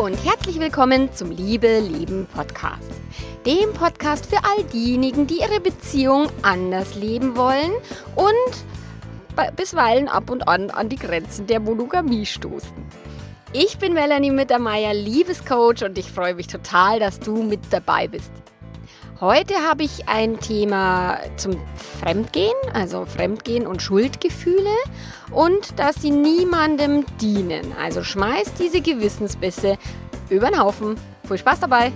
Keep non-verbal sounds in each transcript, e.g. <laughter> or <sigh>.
und herzlich willkommen zum Liebe Leben Podcast. Dem Podcast für all diejenigen, die ihre Beziehung anders leben wollen und bisweilen ab und an an die Grenzen der Monogamie stoßen. Ich bin Melanie Mittermeier, Liebescoach und ich freue mich total, dass du mit dabei bist. Heute habe ich ein Thema zum Fremdgehen, also Fremdgehen und Schuldgefühle und dass sie niemandem dienen. Also schmeiß diese Gewissensbisse über den Haufen. Viel Spaß dabei!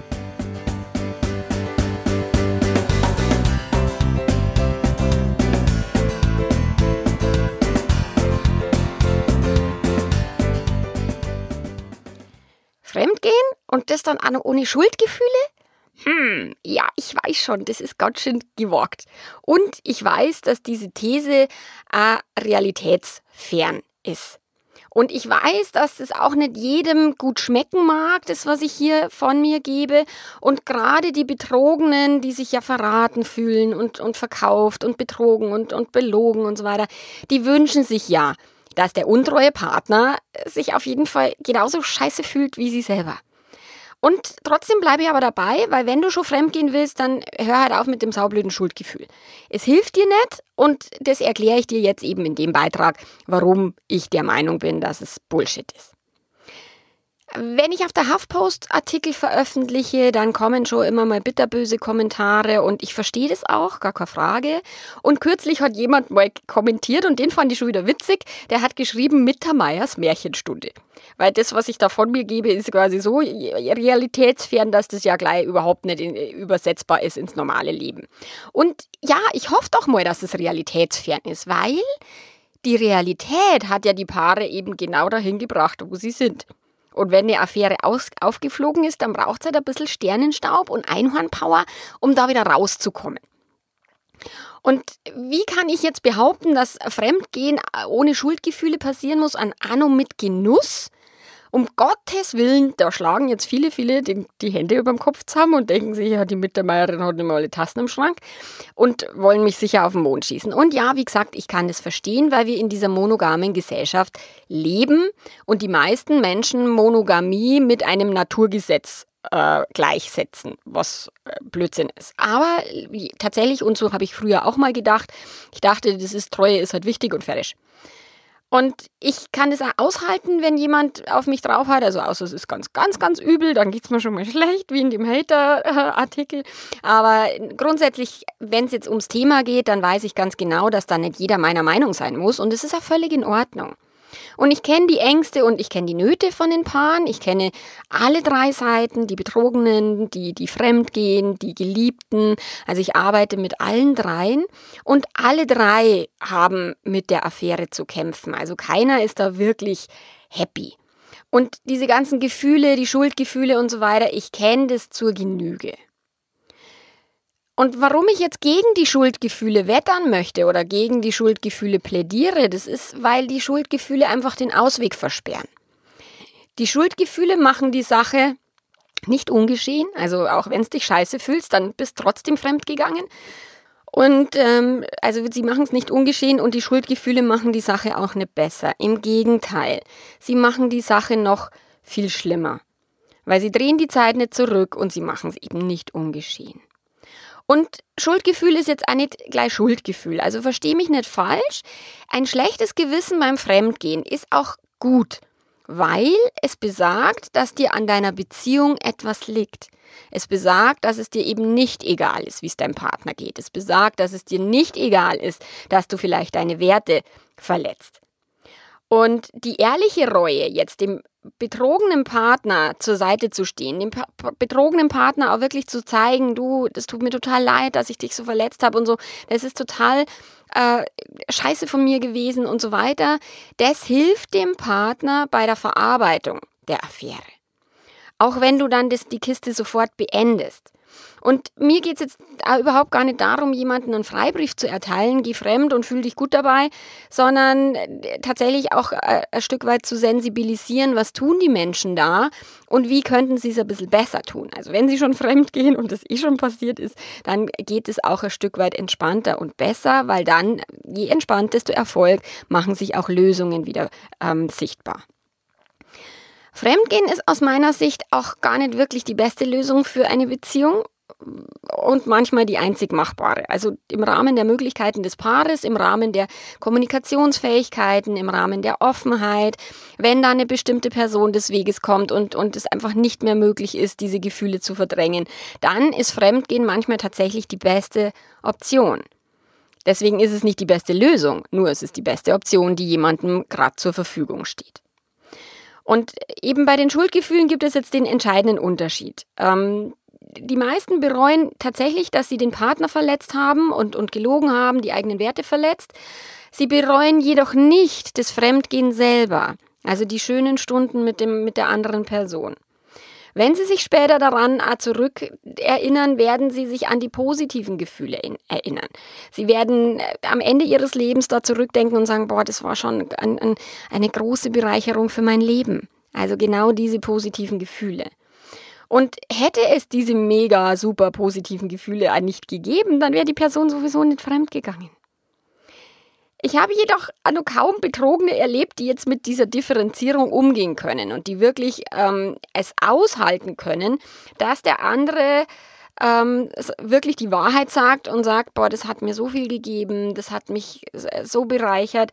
Fremdgehen und das dann auch ohne Schuldgefühle? Hm, ja, ich weiß schon, das ist ganz schön gewagt. Und ich weiß, dass diese These äh, realitätsfern ist. Und ich weiß, dass es auch nicht jedem gut schmecken mag, das, was ich hier von mir gebe. Und gerade die Betrogenen, die sich ja verraten fühlen und, und verkauft und betrogen und, und belogen und so weiter, die wünschen sich ja, dass der untreue Partner sich auf jeden Fall genauso scheiße fühlt wie sie selber. Und trotzdem bleibe ich aber dabei, weil wenn du schon fremdgehen willst, dann hör halt auf mit dem saublöden Schuldgefühl. Es hilft dir nicht und das erkläre ich dir jetzt eben in dem Beitrag, warum ich der Meinung bin, dass es Bullshit ist. Wenn ich auf der Huffpost Artikel veröffentliche, dann kommen schon immer mal bitterböse Kommentare und ich verstehe das auch, gar keine Frage. Und kürzlich hat jemand mal kommentiert und den fand ich schon wieder witzig. Der hat geschrieben Mittermeiers Märchenstunde. Weil das, was ich da von mir gebe, ist quasi so realitätsfern, dass das ja gleich überhaupt nicht in, übersetzbar ist ins normale Leben. Und ja, ich hoffe doch mal, dass es realitätsfern ist, weil die Realität hat ja die Paare eben genau dahin gebracht, wo sie sind. Und wenn eine Affäre aus, aufgeflogen ist, dann braucht es halt ein bisschen Sternenstaub und Einhornpower, um da wieder rauszukommen. Und wie kann ich jetzt behaupten, dass Fremdgehen ohne Schuldgefühle passieren muss, an Anno mit Genuss? Um Gottes Willen, da schlagen jetzt viele, viele die, die Hände über dem Kopf zusammen und denken sich, ja, die Mittermeierin hat nicht mal alle Tassen im Schrank und wollen mich sicher auf den Mond schießen. Und ja, wie gesagt, ich kann das verstehen, weil wir in dieser monogamen Gesellschaft leben und die meisten Menschen Monogamie mit einem Naturgesetz äh, gleichsetzen, was äh, Blödsinn ist. Aber wie, tatsächlich, und so habe ich früher auch mal gedacht, ich dachte, das ist Treue ist halt wichtig und fertig. Und ich kann es auch aushalten, wenn jemand auf mich drauf hat. Also außer es ist ganz, ganz, ganz übel, dann geht es mir schon mal schlecht, wie in dem Hater-Artikel. Aber grundsätzlich, wenn es jetzt ums Thema geht, dann weiß ich ganz genau, dass da nicht jeder meiner Meinung sein muss. Und es ist auch völlig in Ordnung. Und ich kenne die Ängste und ich kenne die Nöte von den Paaren. Ich kenne alle drei Seiten, die Betrogenen, die, die Fremdgehen, die Geliebten. Also ich arbeite mit allen dreien und alle drei haben mit der Affäre zu kämpfen. Also keiner ist da wirklich happy. Und diese ganzen Gefühle, die Schuldgefühle und so weiter, ich kenne das zur Genüge. Und warum ich jetzt gegen die Schuldgefühle wettern möchte oder gegen die Schuldgefühle plädiere, das ist, weil die Schuldgefühle einfach den Ausweg versperren. Die Schuldgefühle machen die Sache nicht ungeschehen, also auch wenn es dich scheiße fühlst, dann bist trotzdem fremdgegangen. Und ähm, also sie machen es nicht ungeschehen und die Schuldgefühle machen die Sache auch nicht besser. Im Gegenteil, sie machen die Sache noch viel schlimmer. Weil sie drehen die Zeit nicht zurück und sie machen es eben nicht ungeschehen. Und Schuldgefühl ist jetzt auch nicht gleich Schuldgefühl. Also verstehe mich nicht falsch. Ein schlechtes Gewissen beim Fremdgehen ist auch gut, weil es besagt, dass dir an deiner Beziehung etwas liegt. Es besagt, dass es dir eben nicht egal ist, wie es deinem Partner geht. Es besagt, dass es dir nicht egal ist, dass du vielleicht deine Werte verletzt. Und die ehrliche Reue, jetzt dem betrogenen Partner zur Seite zu stehen, dem pa betrogenen Partner auch wirklich zu zeigen, du, das tut mir total leid, dass ich dich so verletzt habe und so, das ist total äh, scheiße von mir gewesen und so weiter, das hilft dem Partner bei der Verarbeitung der Affäre. Auch wenn du dann das, die Kiste sofort beendest. Und mir geht es jetzt überhaupt gar nicht darum, jemanden einen Freibrief zu erteilen, geh fremd und fühl dich gut dabei, sondern äh, tatsächlich auch äh, ein Stück weit zu sensibilisieren, was tun die Menschen da und wie könnten sie es ein bisschen besser tun. Also wenn sie schon fremd gehen und das eh schon passiert ist, dann geht es auch ein Stück weit entspannter und besser, weil dann, je entspannt, desto Erfolg, machen sich auch Lösungen wieder ähm, sichtbar. Fremdgehen ist aus meiner Sicht auch gar nicht wirklich die beste Lösung für eine Beziehung und manchmal die einzig machbare. Also im Rahmen der Möglichkeiten des Paares, im Rahmen der Kommunikationsfähigkeiten, im Rahmen der Offenheit, wenn da eine bestimmte Person des Weges kommt und, und es einfach nicht mehr möglich ist, diese Gefühle zu verdrängen, dann ist Fremdgehen manchmal tatsächlich die beste Option. Deswegen ist es nicht die beste Lösung, nur es ist die beste Option, die jemandem gerade zur Verfügung steht. Und eben bei den Schuldgefühlen gibt es jetzt den entscheidenden Unterschied. Ähm, die meisten bereuen tatsächlich, dass sie den Partner verletzt haben und, und gelogen haben, die eigenen Werte verletzt. Sie bereuen jedoch nicht das Fremdgehen selber, also die schönen Stunden mit, dem, mit der anderen Person. Wenn Sie sich später daran äh, zurück erinnern, werden Sie sich an die positiven Gefühle erinnern. Sie werden äh, am Ende Ihres Lebens da zurückdenken und sagen, boah, das war schon ein, ein, eine große Bereicherung für mein Leben. Also genau diese positiven Gefühle. Und hätte es diese mega super positiven Gefühle nicht gegeben, dann wäre die Person sowieso nicht fremd gegangen. Ich habe jedoch nur kaum Betrogene erlebt, die jetzt mit dieser Differenzierung umgehen können und die wirklich ähm, es aushalten können, dass der andere ähm, wirklich die Wahrheit sagt und sagt, boah, das hat mir so viel gegeben, das hat mich so bereichert.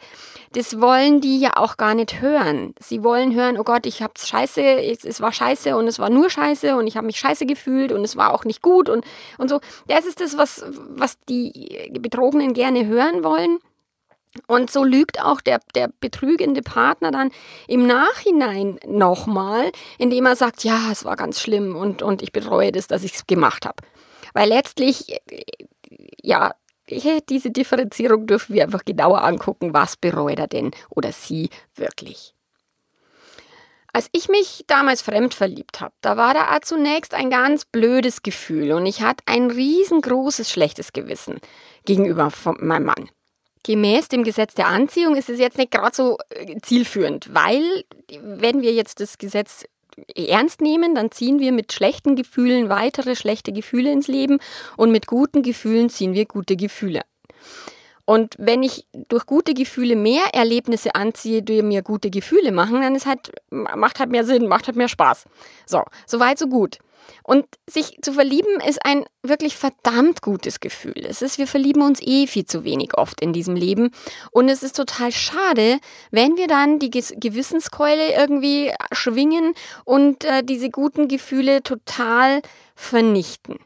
Das wollen die ja auch gar nicht hören. Sie wollen hören, oh Gott, ich hab's scheiße, es war scheiße und es war nur scheiße und ich habe mich scheiße gefühlt und es war auch nicht gut und, und so. Das ist das, was, was die Betrogenen gerne hören wollen. Und so lügt auch der, der betrügende Partner dann im Nachhinein nochmal, indem er sagt, ja, es war ganz schlimm und, und ich bereue das, dass ich es gemacht habe. Weil letztlich, ja, diese Differenzierung dürfen wir einfach genauer angucken, was bereut er denn oder sie wirklich. Als ich mich damals fremd verliebt habe, da war da zunächst ein ganz blödes Gefühl und ich hatte ein riesengroßes schlechtes Gewissen gegenüber meinem Mann. Gemäß dem Gesetz der Anziehung ist es jetzt nicht gerade so äh, zielführend, weil wenn wir jetzt das Gesetz ernst nehmen, dann ziehen wir mit schlechten Gefühlen weitere schlechte Gefühle ins Leben und mit guten Gefühlen ziehen wir gute Gefühle. Und wenn ich durch gute Gefühle mehr Erlebnisse anziehe, die mir gute Gefühle machen, dann ist halt, macht halt mehr Sinn, macht halt mehr Spaß. So, soweit, so gut. Und sich zu verlieben ist ein wirklich verdammt gutes Gefühl. Es ist, wir verlieben uns eh viel zu wenig oft in diesem Leben. Und es ist total schade, wenn wir dann die Gewissenskeule irgendwie schwingen und äh, diese guten Gefühle total vernichten.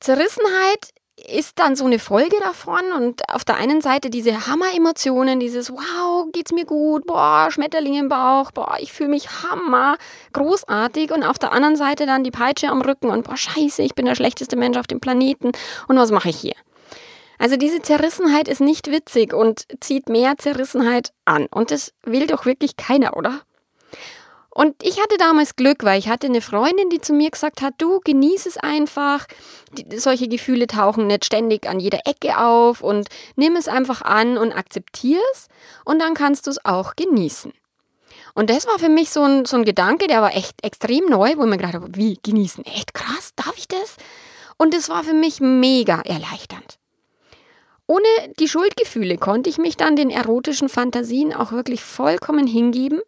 Zerrissenheit ist dann so eine Folge davon und auf der einen Seite diese Hammer-Emotionen, dieses Wow, geht's mir gut, boah, Schmetterling im Bauch, boah, ich fühle mich hammer, großartig. Und auf der anderen Seite dann die Peitsche am Rücken und boah, scheiße, ich bin der schlechteste Mensch auf dem Planeten. Und was mache ich hier? Also diese Zerrissenheit ist nicht witzig und zieht mehr Zerrissenheit an. Und das will doch wirklich keiner, oder? Und ich hatte damals Glück, weil ich hatte eine Freundin, die zu mir gesagt hat, du genieß es einfach. Die, solche Gefühle tauchen nicht ständig an jeder Ecke auf und nimm es einfach an und akzeptier es und dann kannst du es auch genießen. Und das war für mich so ein, so ein Gedanke, der war echt extrem neu, wo ich mir gedacht habe, wie genießen? Echt krass, darf ich das? Und es war für mich mega erleichternd. Ohne die Schuldgefühle konnte ich mich dann den erotischen Fantasien auch wirklich vollkommen hingeben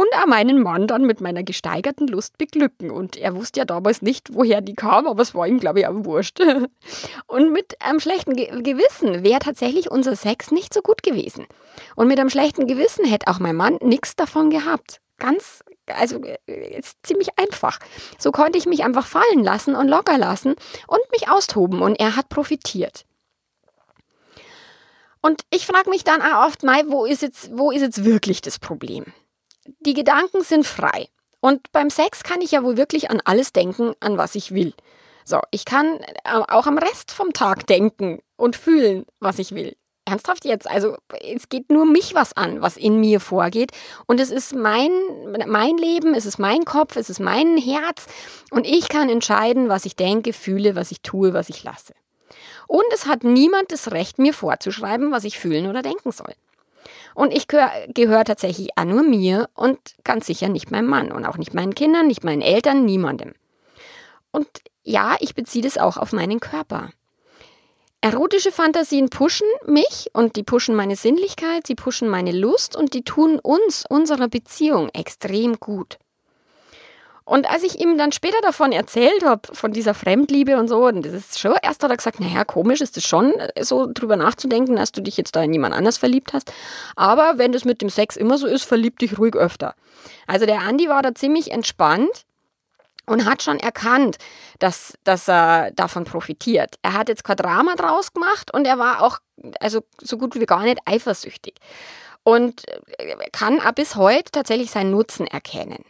und er meinen Mann dann mit meiner gesteigerten Lust beglücken. Und er wusste ja damals nicht, woher die kam, aber es war ihm, glaube ich, auch wurscht. <laughs> Und mit einem schlechten Ge Gewissen wäre tatsächlich unser Sex nicht so gut gewesen. Und mit einem schlechten Gewissen hätte auch mein Mann nichts davon gehabt. Ganz, also ist ziemlich einfach. So konnte ich mich einfach fallen lassen und locker lassen und mich austoben und er hat profitiert. Und ich frage mich dann auch oft mal, wo ist jetzt, wo ist jetzt wirklich das Problem? Die Gedanken sind frei. Und beim Sex kann ich ja wohl wirklich an alles denken, an was ich will. So, ich kann äh, auch am Rest vom Tag denken und fühlen, was ich will. Ernsthaft jetzt? Also es geht nur mich was an, was in mir vorgeht. Und es ist mein, mein Leben, es ist mein Kopf, es ist mein Herz. Und ich kann entscheiden, was ich denke, fühle, was ich tue, was ich lasse. Und es hat niemand das Recht, mir vorzuschreiben, was ich fühlen oder denken soll. Und ich gehöre gehör tatsächlich auch nur mir und ganz sicher nicht meinem Mann und auch nicht meinen Kindern, nicht meinen Eltern, niemandem. Und ja, ich beziehe das auch auf meinen Körper. Erotische Fantasien pushen mich und die pushen meine Sinnlichkeit, sie pushen meine Lust und die tun uns, unserer Beziehung extrem gut. Und als ich ihm dann später davon erzählt habe, von dieser Fremdliebe und so, und das ist schon, erst hat er gesagt, naja, komisch ist es schon, so drüber nachzudenken, dass du dich jetzt da in jemand anders verliebt hast. Aber wenn das mit dem Sex immer so ist, verlieb dich ruhig öfter. Also der Andi war da ziemlich entspannt und hat schon erkannt, dass, dass er davon profitiert. Er hat jetzt kein Drama draus gemacht und er war auch also so gut wie gar nicht eifersüchtig und kann bis heute tatsächlich seinen Nutzen erkennen.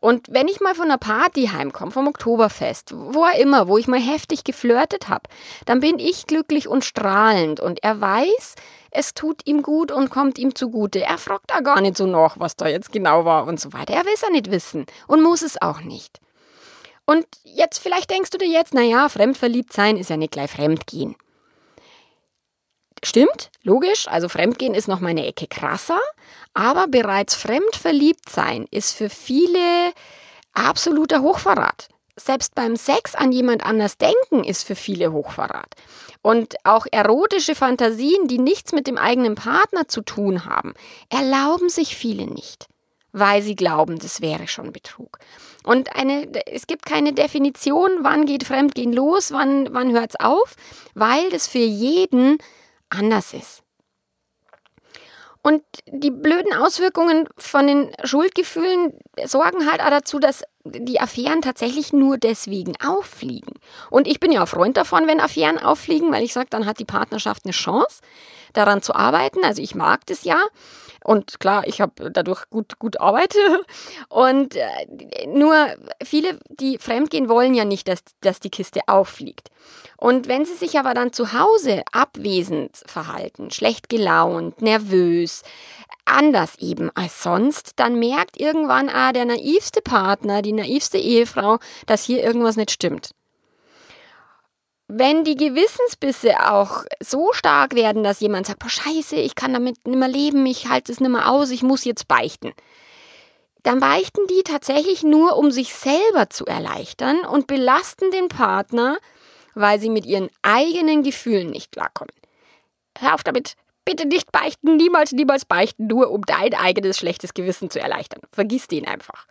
Und wenn ich mal von einer Party heimkomme, vom Oktoberfest, wo er immer, wo ich mal heftig geflirtet habe, dann bin ich glücklich und strahlend und er weiß, es tut ihm gut und kommt ihm zugute. Er fragt da gar nicht so nach, was da jetzt genau war und so weiter. Er will es ja nicht wissen und muss es auch nicht. Und jetzt vielleicht denkst du dir jetzt, naja, fremdverliebt sein ist ja nicht gleich Fremdgehen. Stimmt, logisch, also Fremdgehen ist noch mal eine Ecke krasser, aber bereits fremdverliebt sein ist für viele absoluter Hochverrat. Selbst beim Sex an jemand anders denken ist für viele Hochverrat. Und auch erotische Fantasien, die nichts mit dem eigenen Partner zu tun haben, erlauben sich viele nicht, weil sie glauben, das wäre schon Betrug. Und eine, es gibt keine Definition, wann geht Fremdgehen los, wann, wann hört es auf, weil das für jeden anders ist. Und die blöden Auswirkungen von den Schuldgefühlen sorgen halt auch dazu, dass die Affären tatsächlich nur deswegen auffliegen. Und ich bin ja Freund davon, wenn Affären auffliegen, weil ich sage, dann hat die Partnerschaft eine Chance, daran zu arbeiten. Also ich mag das ja. Und klar, ich habe dadurch gut, gut Arbeit. <laughs> Und äh, nur viele, die fremdgehen, wollen ja nicht, dass, dass die Kiste auffliegt. Und wenn sie sich aber dann zu Hause abwesend verhalten, schlecht gelaunt, nervös, anders eben als sonst, dann merkt irgendwann ah, der naivste Partner, die naivste Ehefrau, dass hier irgendwas nicht stimmt wenn die Gewissensbisse auch so stark werden, dass jemand sagt, boah, scheiße, ich kann damit nicht mehr leben, ich halte es nicht mehr aus, ich muss jetzt beichten, dann beichten die tatsächlich nur, um sich selber zu erleichtern und belasten den Partner, weil sie mit ihren eigenen Gefühlen nicht klarkommen. Hör auf damit, bitte nicht beichten, niemals, niemals beichten, nur um dein eigenes schlechtes Gewissen zu erleichtern. Vergiss den einfach.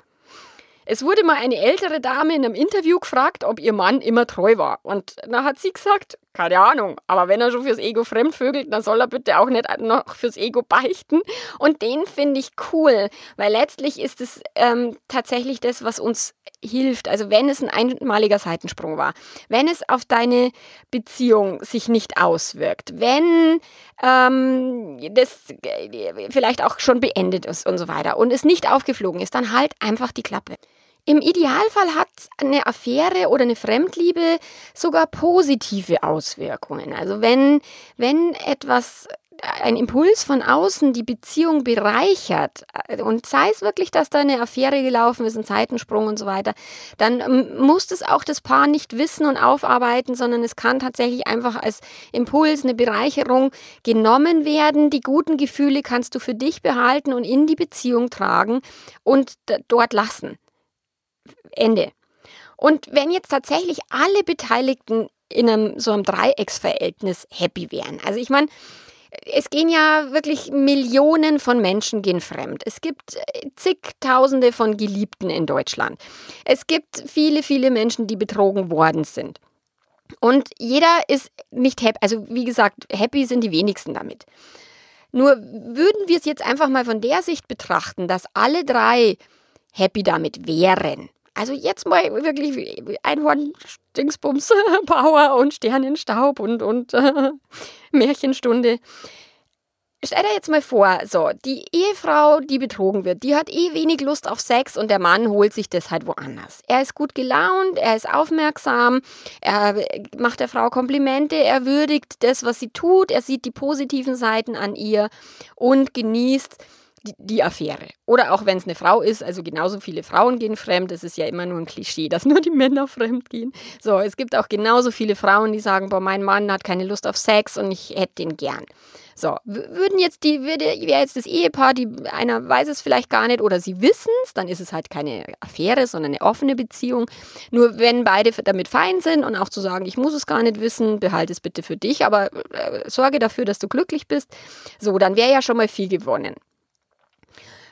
Es wurde mal eine ältere Dame in einem Interview gefragt, ob ihr Mann immer treu war. Und dann hat sie gesagt, keine Ahnung, aber wenn er schon fürs Ego fremdvögelt, dann soll er bitte auch nicht noch fürs Ego beichten. Und den finde ich cool, weil letztlich ist es ähm, tatsächlich das, was uns hilft. Also wenn es ein einmaliger Seitensprung war, wenn es auf deine Beziehung sich nicht auswirkt, wenn ähm, das vielleicht auch schon beendet ist und so weiter und es nicht aufgeflogen ist, dann halt einfach die Klappe. Im Idealfall hat eine Affäre oder eine Fremdliebe sogar positive Auswirkungen. Also wenn, wenn etwas ein Impuls von außen die Beziehung bereichert und sei es wirklich, dass da eine Affäre gelaufen ist, ein Zeitensprung und so weiter, dann ähm, muss das auch das Paar nicht wissen und aufarbeiten, sondern es kann tatsächlich einfach als Impuls, eine Bereicherung genommen werden. Die guten Gefühle kannst du für dich behalten und in die Beziehung tragen und dort lassen. Ende. Und wenn jetzt tatsächlich alle Beteiligten in einem so einem Dreiecksverhältnis happy wären. Also ich meine, es gehen ja wirklich Millionen von Menschen gehen fremd. Es gibt äh, zigtausende von Geliebten in Deutschland. Es gibt viele, viele Menschen, die betrogen worden sind. Und jeder ist nicht happy. Also wie gesagt, happy sind die wenigsten damit. Nur würden wir es jetzt einfach mal von der Sicht betrachten, dass alle drei happy damit wären, also jetzt mal wirklich Einhorn, Dingsbums, <laughs> Power und Sternenstaub und, und äh, <laughs> Märchenstunde. Stell dir jetzt mal vor, so, die Ehefrau, die betrogen wird, die hat eh wenig Lust auf Sex und der Mann holt sich das halt woanders. Er ist gut gelaunt, er ist aufmerksam, er macht der Frau Komplimente, er würdigt das, was sie tut, er sieht die positiven Seiten an ihr und genießt die, die Affäre. Oder auch wenn es eine Frau ist, also genauso viele Frauen gehen fremd. Es ist ja immer nur ein Klischee, dass nur die Männer fremd gehen. So, es gibt auch genauso viele Frauen, die sagen, boah, mein Mann hat keine Lust auf Sex und ich hätte den gern. So, würden jetzt die, würde, wäre jetzt das Ehepaar, die einer weiß es vielleicht gar nicht oder sie wissen es, dann ist es halt keine Affäre, sondern eine offene Beziehung. Nur wenn beide damit fein sind und auch zu sagen, ich muss es gar nicht wissen, behalte es bitte für dich, aber äh, sorge dafür, dass du glücklich bist. So, dann wäre ja schon mal viel gewonnen.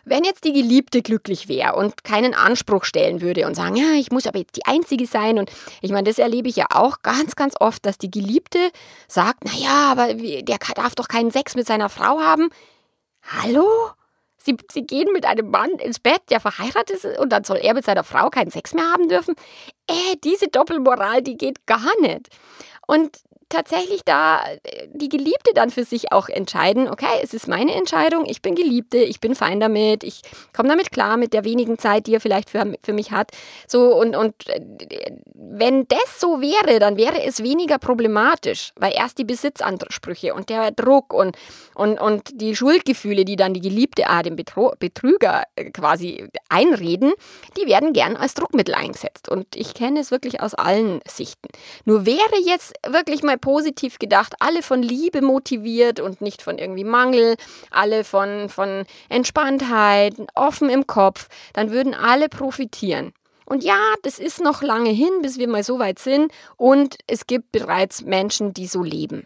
Wenn jetzt die Geliebte glücklich wäre und keinen Anspruch stellen würde und sagen, ja, ich muss aber jetzt die Einzige sein und ich meine, das erlebe ich ja auch ganz, ganz oft, dass die Geliebte sagt, naja, aber der darf doch keinen Sex mit seiner Frau haben. Hallo? Sie, sie gehen mit einem Mann ins Bett, der verheiratet ist und dann soll er mit seiner Frau keinen Sex mehr haben dürfen? Äh, diese Doppelmoral, die geht gar nicht. Und tatsächlich da äh, die Geliebte dann für sich auch entscheiden, okay, es ist meine Entscheidung, ich bin Geliebte, ich bin fein damit, ich komme damit klar mit der wenigen Zeit, die er vielleicht für, für mich hat. So und, und äh, wenn das so wäre, dann wäre es weniger problematisch, weil erst die Besitzansprüche und der Druck und, und, und die Schuldgefühle, die dann die Geliebte ah, dem Betro Betrüger äh, quasi einreden, die werden gern als Druckmittel eingesetzt. Und ich kenne es wirklich aus allen Sichten. Nur wäre jetzt wirklich mal positiv gedacht, alle von Liebe motiviert und nicht von irgendwie Mangel, alle von, von Entspanntheit, offen im Kopf, dann würden alle profitieren. Und ja, das ist noch lange hin, bis wir mal so weit sind und es gibt bereits Menschen, die so leben.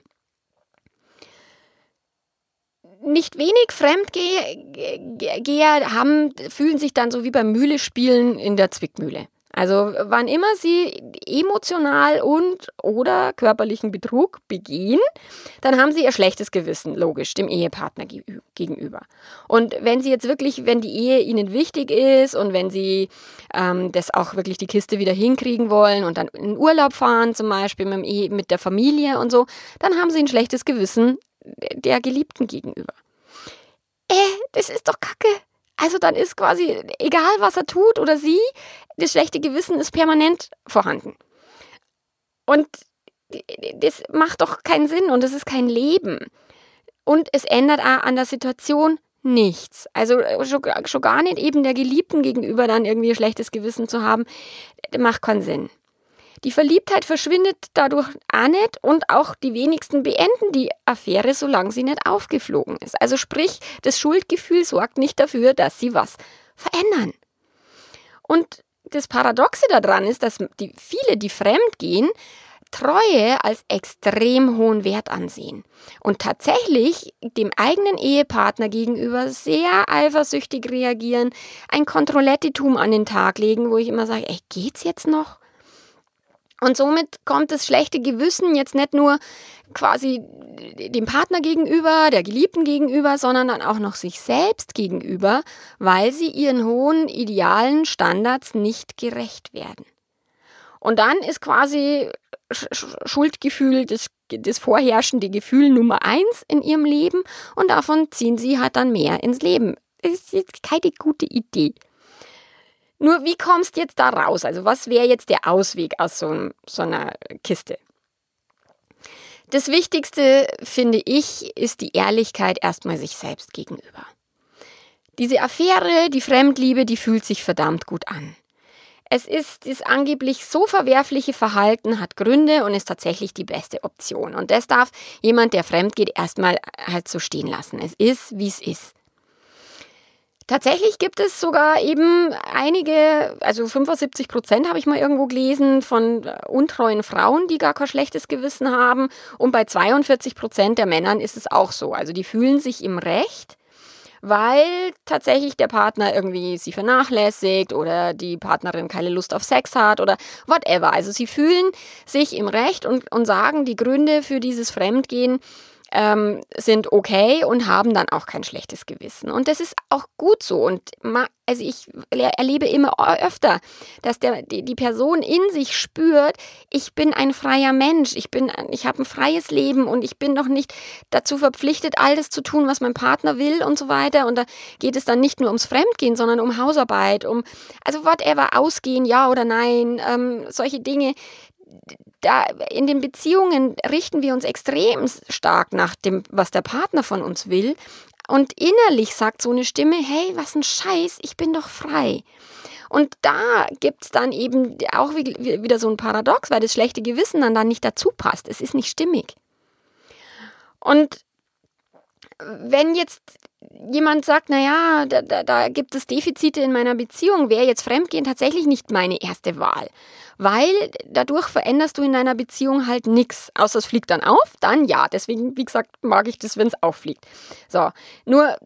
Nicht wenig Fremdgeher haben, fühlen sich dann so wie beim Mühle-Spielen in der Zwickmühle. Also wann immer sie emotional und oder körperlichen Betrug begehen, dann haben sie ihr schlechtes Gewissen, logisch, dem Ehepartner gegenüber. Und wenn sie jetzt wirklich, wenn die Ehe ihnen wichtig ist und wenn sie ähm, das auch wirklich die Kiste wieder hinkriegen wollen und dann in Urlaub fahren, zum Beispiel mit, Ehe, mit der Familie und so, dann haben sie ein schlechtes Gewissen der Geliebten gegenüber. Äh, das ist doch Kacke. Also dann ist quasi, egal was er tut oder sie, das schlechte Gewissen ist permanent vorhanden. Und das macht doch keinen Sinn und es ist kein Leben. Und es ändert auch an der Situation nichts. Also schon, schon gar nicht eben der Geliebten gegenüber dann irgendwie ein schlechtes Gewissen zu haben, macht keinen Sinn. Die Verliebtheit verschwindet dadurch auch nicht und auch die wenigsten beenden die Affäre, solange sie nicht aufgeflogen ist. Also sprich, das Schuldgefühl sorgt nicht dafür, dass sie was verändern. Und das Paradoxe daran ist, dass die, viele, die fremd gehen, Treue als extrem hohen Wert ansehen und tatsächlich dem eigenen Ehepartner gegenüber sehr eifersüchtig reagieren, ein Kontrollettitum an den Tag legen, wo ich immer sage, ey, geht's jetzt noch? Und somit kommt das schlechte Gewissen jetzt nicht nur quasi dem Partner gegenüber, der Geliebten gegenüber, sondern dann auch noch sich selbst gegenüber, weil sie ihren hohen idealen Standards nicht gerecht werden. Und dann ist quasi Schuldgefühl das, das vorherrschende Gefühl Nummer eins in ihrem Leben und davon ziehen sie halt dann mehr ins Leben. Das ist jetzt keine gute Idee. Nur wie kommst du jetzt da raus? Also was wäre jetzt der Ausweg aus so, so einer Kiste? Das Wichtigste, finde ich, ist die Ehrlichkeit erstmal sich selbst gegenüber. Diese Affäre, die Fremdliebe, die fühlt sich verdammt gut an. Es ist das angeblich so verwerfliche Verhalten, hat Gründe und ist tatsächlich die beste Option. Und das darf jemand, der fremd geht, erstmal halt so stehen lassen. Es ist, wie es ist. Tatsächlich gibt es sogar eben einige, also 75 Prozent habe ich mal irgendwo gelesen, von äh, untreuen Frauen, die gar kein schlechtes Gewissen haben. Und bei 42 Prozent der Männern ist es auch so. Also die fühlen sich im Recht, weil tatsächlich der Partner irgendwie sie vernachlässigt oder die Partnerin keine Lust auf Sex hat oder whatever. Also sie fühlen sich im Recht und, und sagen, die Gründe für dieses Fremdgehen ähm, sind okay und haben dann auch kein schlechtes Gewissen. Und das ist auch gut so. Und also ich erlebe immer öfter, dass der, die, die Person in sich spürt, ich bin ein freier Mensch, ich ich habe ein freies Leben und ich bin doch nicht dazu verpflichtet, alles zu tun, was mein Partner will und so weiter. Und da geht es dann nicht nur ums Fremdgehen, sondern um Hausarbeit, um, also whatever, ausgehen, ja oder nein, ähm, solche Dinge, da in den Beziehungen richten wir uns extrem stark nach dem, was der Partner von uns will. Und innerlich sagt so eine Stimme, hey, was ein Scheiß, ich bin doch frei. Und da gibt es dann eben auch wieder so ein Paradox, weil das schlechte Gewissen dann, dann nicht dazu passt. Es ist nicht stimmig. Und wenn jetzt jemand sagt, naja, da, da, da gibt es Defizite in meiner Beziehung, wäre jetzt Fremdgehen tatsächlich nicht meine erste Wahl. Weil dadurch veränderst du in deiner Beziehung halt nichts. Außer es fliegt dann auf, dann ja. Deswegen, wie gesagt, mag ich das, wenn es auffliegt. So, nur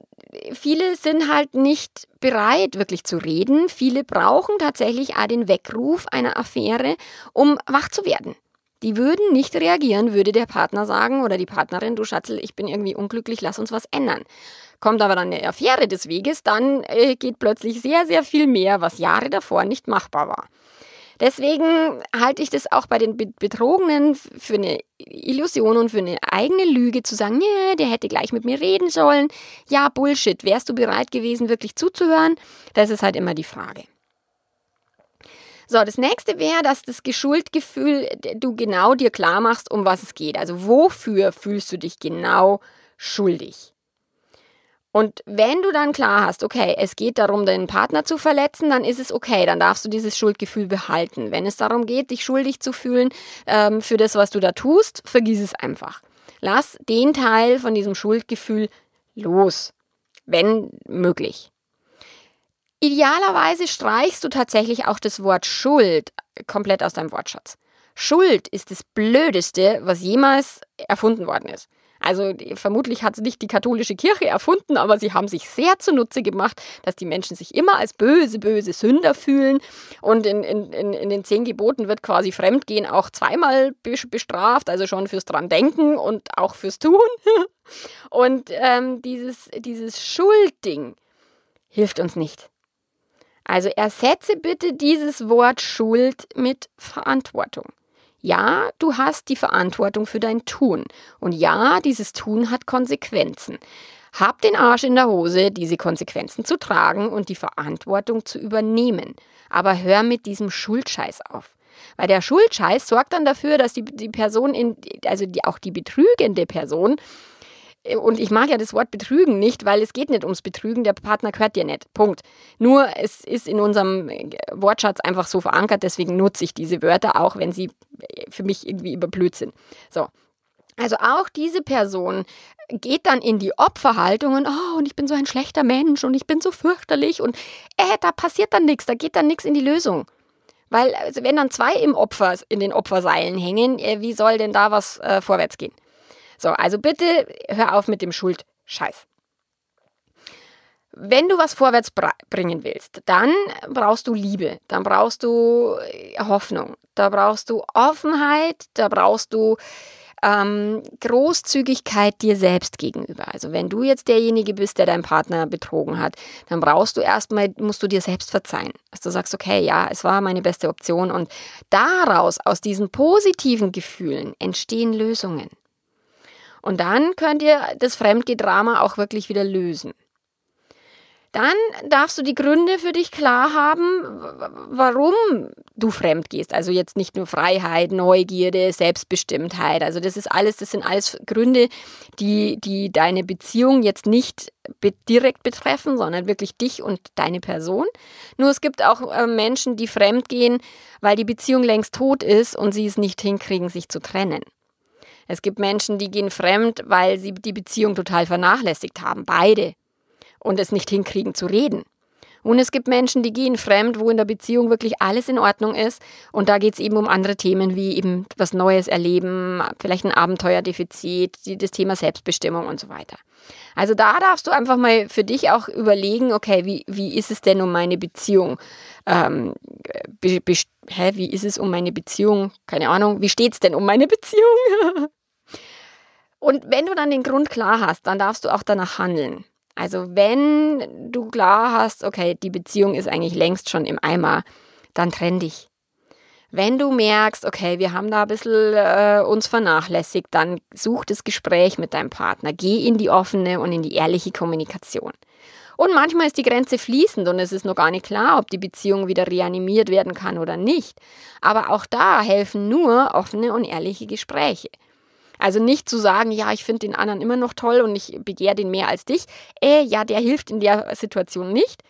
viele sind halt nicht bereit, wirklich zu reden. Viele brauchen tatsächlich auch den Weckruf einer Affäre, um wach zu werden. Die würden nicht reagieren, würde der Partner sagen oder die Partnerin, du Schatzel, ich bin irgendwie unglücklich, lass uns was ändern. Kommt aber dann eine Affäre des Weges, dann äh, geht plötzlich sehr, sehr viel mehr, was Jahre davor nicht machbar war. Deswegen halte ich das auch bei den Betrogenen für eine Illusion und für eine eigene Lüge zu sagen, nee, der hätte gleich mit mir reden sollen. Ja, Bullshit. Wärst du bereit gewesen, wirklich zuzuhören? Das ist halt immer die Frage. So, das nächste wäre, dass das Geschuldgefühl du genau dir klar machst, um was es geht. Also wofür fühlst du dich genau schuldig? Und wenn du dann klar hast, okay, es geht darum, deinen Partner zu verletzen, dann ist es okay, dann darfst du dieses Schuldgefühl behalten. Wenn es darum geht, dich schuldig zu fühlen ähm, für das, was du da tust, vergiss es einfach. Lass den Teil von diesem Schuldgefühl los, wenn möglich. Idealerweise streichst du tatsächlich auch das Wort Schuld komplett aus deinem Wortschatz. Schuld ist das Blödeste, was jemals erfunden worden ist. Also vermutlich hat es nicht die katholische Kirche erfunden, aber sie haben sich sehr zunutze gemacht, dass die Menschen sich immer als böse, böse Sünder fühlen. Und in, in, in, den zehn Geboten wird quasi Fremdgehen auch zweimal bestraft, also schon fürs dran denken und auch fürs Tun. <laughs> und ähm, dieses, dieses Schuldding hilft uns nicht. Also ersetze bitte dieses Wort Schuld mit Verantwortung. Ja, du hast die Verantwortung für dein Tun. Und ja, dieses Tun hat Konsequenzen. Hab den Arsch in der Hose, diese Konsequenzen zu tragen und die Verantwortung zu übernehmen. Aber hör mit diesem Schuldscheiß auf. Weil der Schuldscheiß sorgt dann dafür, dass die, die Person, in, also die, auch die betrügende Person, und ich mag ja das Wort betrügen nicht, weil es geht nicht ums Betrügen, der Partner gehört dir nicht. Punkt. Nur es ist in unserem Wortschatz einfach so verankert, deswegen nutze ich diese Wörter auch, wenn sie für mich irgendwie überblöd sind. So. Also auch diese Person geht dann in die Opferhaltung und oh, und ich bin so ein schlechter Mensch und ich bin so fürchterlich und äh, da passiert dann nichts, da geht dann nichts in die Lösung. Weil also wenn dann zwei im Opfer, in den Opferseilen hängen, äh, wie soll denn da was äh, vorwärts gehen? So, also bitte hör auf mit dem Schuldscheiß. Wenn du was vorwärts bringen willst, dann brauchst du Liebe, dann brauchst du äh, Hoffnung, da brauchst du Offenheit, da brauchst du ähm, Großzügigkeit dir selbst gegenüber. Also wenn du jetzt derjenige bist, der deinen Partner betrogen hat, dann brauchst du erstmal, musst du dir selbst verzeihen. Dass du sagst, okay, ja, es war meine beste Option und daraus, aus diesen positiven Gefühlen entstehen Lösungen. Und dann könnt ihr das Fremdgedrama auch wirklich wieder lösen. Dann darfst du die Gründe für dich klar haben, warum du fremd gehst. Also jetzt nicht nur Freiheit, Neugierde, Selbstbestimmtheit. Also das ist alles, das sind alles Gründe, die, die deine Beziehung jetzt nicht direkt betreffen, sondern wirklich dich und deine Person. Nur es gibt auch äh, Menschen, die fremd gehen, weil die Beziehung längst tot ist und sie es nicht hinkriegen, sich zu trennen. Es gibt Menschen, die gehen fremd, weil sie die Beziehung total vernachlässigt haben, beide, und es nicht hinkriegen zu reden. Und es gibt Menschen, die gehen fremd, wo in der Beziehung wirklich alles in Ordnung ist. Und da geht es eben um andere Themen wie eben was Neues erleben, vielleicht ein Abenteuerdefizit, das Thema Selbstbestimmung und so weiter. Also da darfst du einfach mal für dich auch überlegen, okay, wie, wie ist es denn um meine Beziehung? Ähm, be, be, hä, wie ist es um meine Beziehung? Keine Ahnung, wie steht es denn um meine Beziehung? <laughs> und wenn du dann den Grund klar hast, dann darfst du auch danach handeln. Also wenn du klar hast, okay, die Beziehung ist eigentlich längst schon im Eimer, dann trenn dich. Wenn du merkst, okay, wir haben da ein bisschen äh, uns vernachlässigt, dann such das Gespräch mit deinem Partner. Geh in die offene und in die ehrliche Kommunikation. Und manchmal ist die Grenze fließend und es ist noch gar nicht klar, ob die Beziehung wieder reanimiert werden kann oder nicht. Aber auch da helfen nur offene und ehrliche Gespräche. Also nicht zu sagen, ja, ich finde den anderen immer noch toll und ich begehre den mehr als dich. Äh, ja, der hilft in der Situation nicht.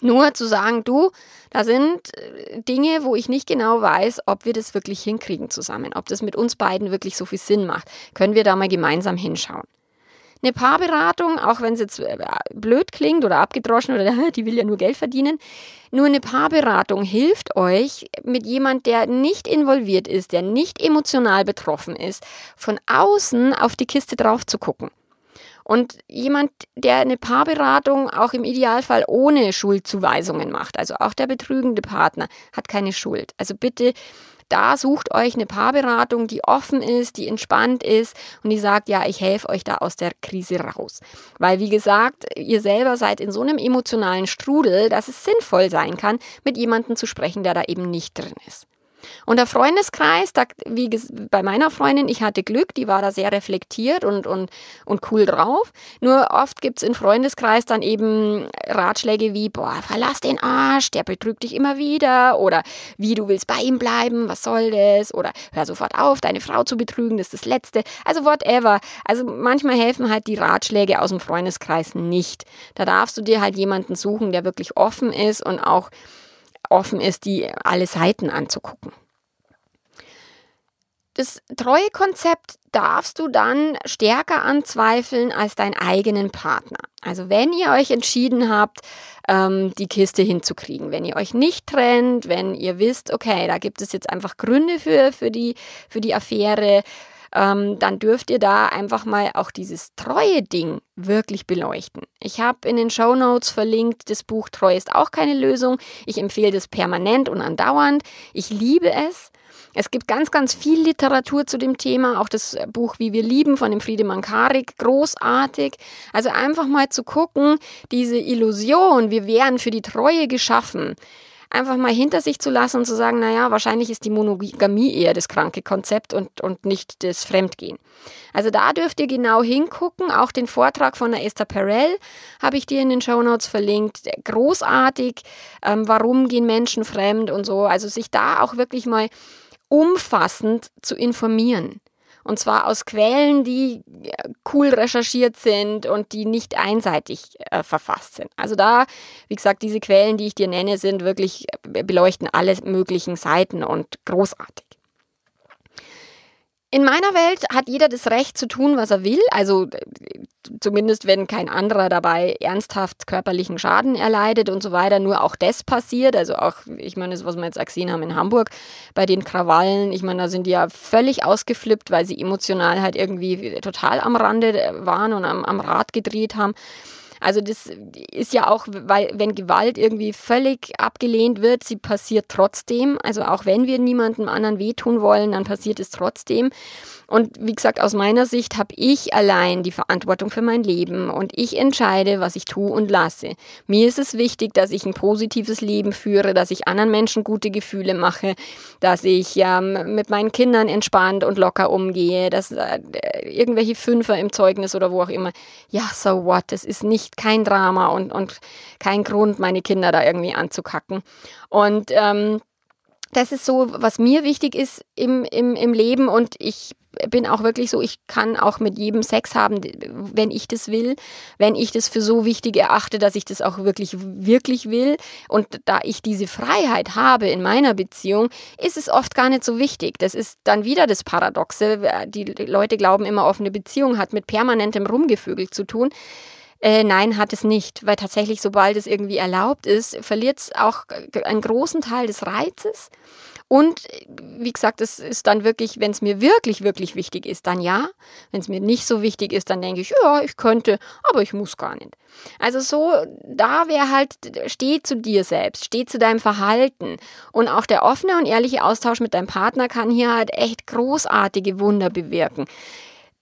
Nur zu sagen, du, da sind äh, Dinge, wo ich nicht genau weiß, ob wir das wirklich hinkriegen zusammen, ob das mit uns beiden wirklich so viel Sinn macht. Können wir da mal gemeinsam hinschauen? Eine Paarberatung, auch wenn es jetzt äh, blöd klingt oder abgedroschen oder <laughs> die will ja nur Geld verdienen, nur eine Paarberatung hilft euch mit jemand, der nicht involviert ist, der nicht emotional betroffen ist, von außen auf die Kiste drauf zu gucken. Und jemand, der eine Paarberatung auch im Idealfall ohne Schuldzuweisungen macht, also auch der betrügende Partner, hat keine Schuld. Also bitte da sucht euch eine Paarberatung, die offen ist, die entspannt ist und die sagt, ja, ich helfe euch da aus der Krise raus. Weil, wie gesagt, ihr selber seid in so einem emotionalen Strudel, dass es sinnvoll sein kann, mit jemandem zu sprechen, der da eben nicht drin ist. Und der Freundeskreis, da, wie bei meiner Freundin, ich hatte Glück, die war da sehr reflektiert und, und, und cool drauf. Nur oft gibt's im Freundeskreis dann eben Ratschläge wie, boah, verlass den Arsch, der betrügt dich immer wieder. Oder wie, du willst bei ihm bleiben, was soll das? Oder hör sofort auf, deine Frau zu betrügen, das ist das Letzte. Also whatever. Also manchmal helfen halt die Ratschläge aus dem Freundeskreis nicht. Da darfst du dir halt jemanden suchen, der wirklich offen ist und auch offen ist, die alle Seiten anzugucken. Das treue Konzept darfst du dann stärker anzweifeln als deinen eigenen Partner. Also wenn ihr euch entschieden habt, ähm, die Kiste hinzukriegen, wenn ihr euch nicht trennt, wenn ihr wisst, okay, da gibt es jetzt einfach Gründe für, für, die, für die Affäre, ähm, dann dürft ihr da einfach mal auch dieses treue Ding wirklich beleuchten. Ich habe in den Show Notes verlinkt, das Buch Treu ist auch keine Lösung. Ich empfehle das permanent und andauernd. Ich liebe es. Es gibt ganz, ganz viel Literatur zu dem Thema, auch das Buch Wie wir lieben von dem Friedemann Karik, großartig. Also einfach mal zu gucken, diese Illusion, wir wären für die Treue geschaffen, einfach mal hinter sich zu lassen und zu sagen, naja, wahrscheinlich ist die Monogamie eher das kranke Konzept und, und nicht das Fremdgehen. Also da dürft ihr genau hingucken. Auch den Vortrag von der Esther Perel habe ich dir in den Show Notes verlinkt. Großartig. Ähm, warum gehen Menschen fremd und so. Also sich da auch wirklich mal umfassend zu informieren. Und zwar aus Quellen, die äh, cool recherchiert sind und die nicht einseitig äh, verfasst sind. Also da, wie gesagt, diese Quellen, die ich dir nenne, sind wirklich, äh, beleuchten alle möglichen Seiten und großartig. In meiner Welt hat jeder das Recht zu tun, was er will. Also zumindest wenn kein anderer dabei ernsthaft körperlichen Schaden erleidet und so weiter. Nur auch das passiert. Also auch, ich meine, das, was wir jetzt gesehen haben in Hamburg bei den Krawallen. Ich meine, da sind die ja völlig ausgeflippt, weil sie emotional halt irgendwie total am Rande waren und am, am Rad gedreht haben. Also das ist ja auch, weil wenn Gewalt irgendwie völlig abgelehnt wird, sie passiert trotzdem. Also auch wenn wir niemandem anderen wehtun wollen, dann passiert es trotzdem. Und wie gesagt, aus meiner Sicht habe ich allein die Verantwortung für mein Leben und ich entscheide, was ich tue und lasse. Mir ist es wichtig, dass ich ein positives Leben führe, dass ich anderen Menschen gute Gefühle mache, dass ich ähm, mit meinen Kindern entspannt und locker umgehe, dass äh, irgendwelche Fünfer im Zeugnis oder wo auch immer, ja, so what, das ist nicht kein Drama und, und kein Grund, meine Kinder da irgendwie anzukacken. Und ähm, das ist so, was mir wichtig ist im, im, im Leben und ich bin auch wirklich so, ich kann auch mit jedem Sex haben, wenn ich das will, wenn ich das für so wichtig erachte, dass ich das auch wirklich, wirklich will. Und da ich diese Freiheit habe in meiner Beziehung, ist es oft gar nicht so wichtig. Das ist dann wieder das Paradoxe. Die Leute glauben immer, offene Beziehung hat mit permanentem Rumgevögel zu tun. Äh, nein, hat es nicht, weil tatsächlich, sobald es irgendwie erlaubt ist, verliert es auch einen großen Teil des Reizes. Und wie gesagt, es ist dann wirklich, wenn es mir wirklich, wirklich wichtig ist, dann ja. Wenn es mir nicht so wichtig ist, dann denke ich, ja, ich könnte, aber ich muss gar nicht. Also so, da wäre halt, steh zu dir selbst, steh zu deinem Verhalten. Und auch der offene und ehrliche Austausch mit deinem Partner kann hier halt echt großartige Wunder bewirken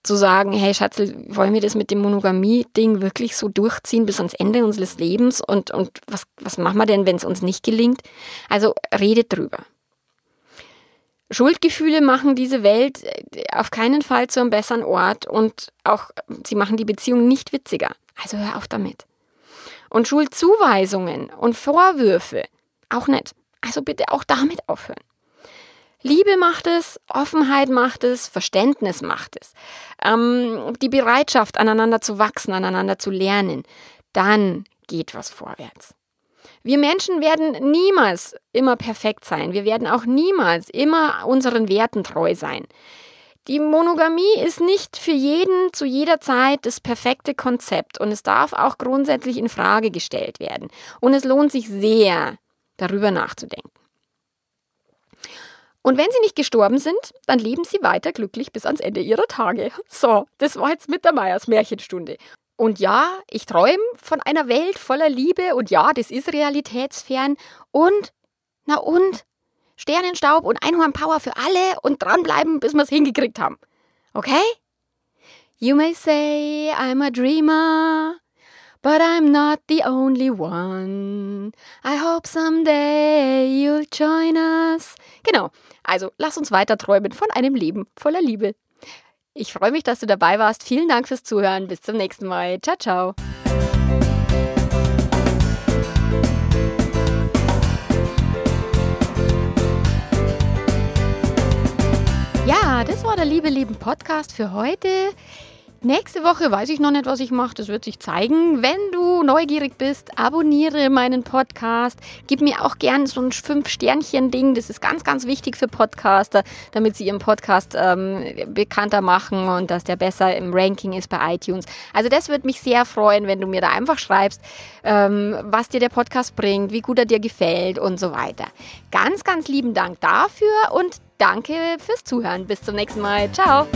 zu sagen, hey Schatzel, wollen wir das mit dem Monogamie-Ding wirklich so durchziehen bis ans Ende unseres Lebens und, und was, was machen wir denn, wenn es uns nicht gelingt? Also redet drüber. Schuldgefühle machen diese Welt äh, auf keinen Fall zu einem besseren Ort und auch sie machen die Beziehung nicht witziger. Also hör auf damit. Und Schuldzuweisungen und Vorwürfe auch nicht. Also bitte auch damit aufhören. Liebe macht es, Offenheit macht es, Verständnis macht es. Ähm, die Bereitschaft, aneinander zu wachsen, aneinander zu lernen. Dann geht was vorwärts. Wir Menschen werden niemals immer perfekt sein. Wir werden auch niemals immer unseren Werten treu sein. Die Monogamie ist nicht für jeden zu jeder Zeit das perfekte Konzept und es darf auch grundsätzlich in Frage gestellt werden. Und es lohnt sich sehr, darüber nachzudenken. Und wenn sie nicht gestorben sind, dann leben sie weiter glücklich bis ans Ende ihrer Tage. So, das war jetzt mit der Meyers Märchenstunde. Und ja, ich träume von einer Welt voller Liebe und ja, das ist realitätsfern. Und, na und, Sternenstaub und Einhornpower für alle und dranbleiben, bis wir es hingekriegt haben. Okay? You may say I'm a dreamer, but I'm not the only one. I hope someday you'll join us. Genau. Also, lass uns weiter träumen von einem Leben voller Liebe. Ich freue mich, dass du dabei warst. Vielen Dank fürs Zuhören. Bis zum nächsten Mal. Ciao, ciao. Ja, das war der Liebe Leben Podcast für heute. Nächste Woche weiß ich noch nicht, was ich mache. Das wird sich zeigen. Wenn du neugierig bist, abonniere meinen Podcast. Gib mir auch gern so ein Fünf-Sternchen-Ding. Das ist ganz, ganz wichtig für Podcaster, damit sie ihren Podcast ähm, bekannter machen und dass der besser im Ranking ist bei iTunes. Also das würde mich sehr freuen, wenn du mir da einfach schreibst, ähm, was dir der Podcast bringt, wie gut er dir gefällt und so weiter. Ganz, ganz lieben Dank dafür und danke fürs Zuhören. Bis zum nächsten Mal. Ciao.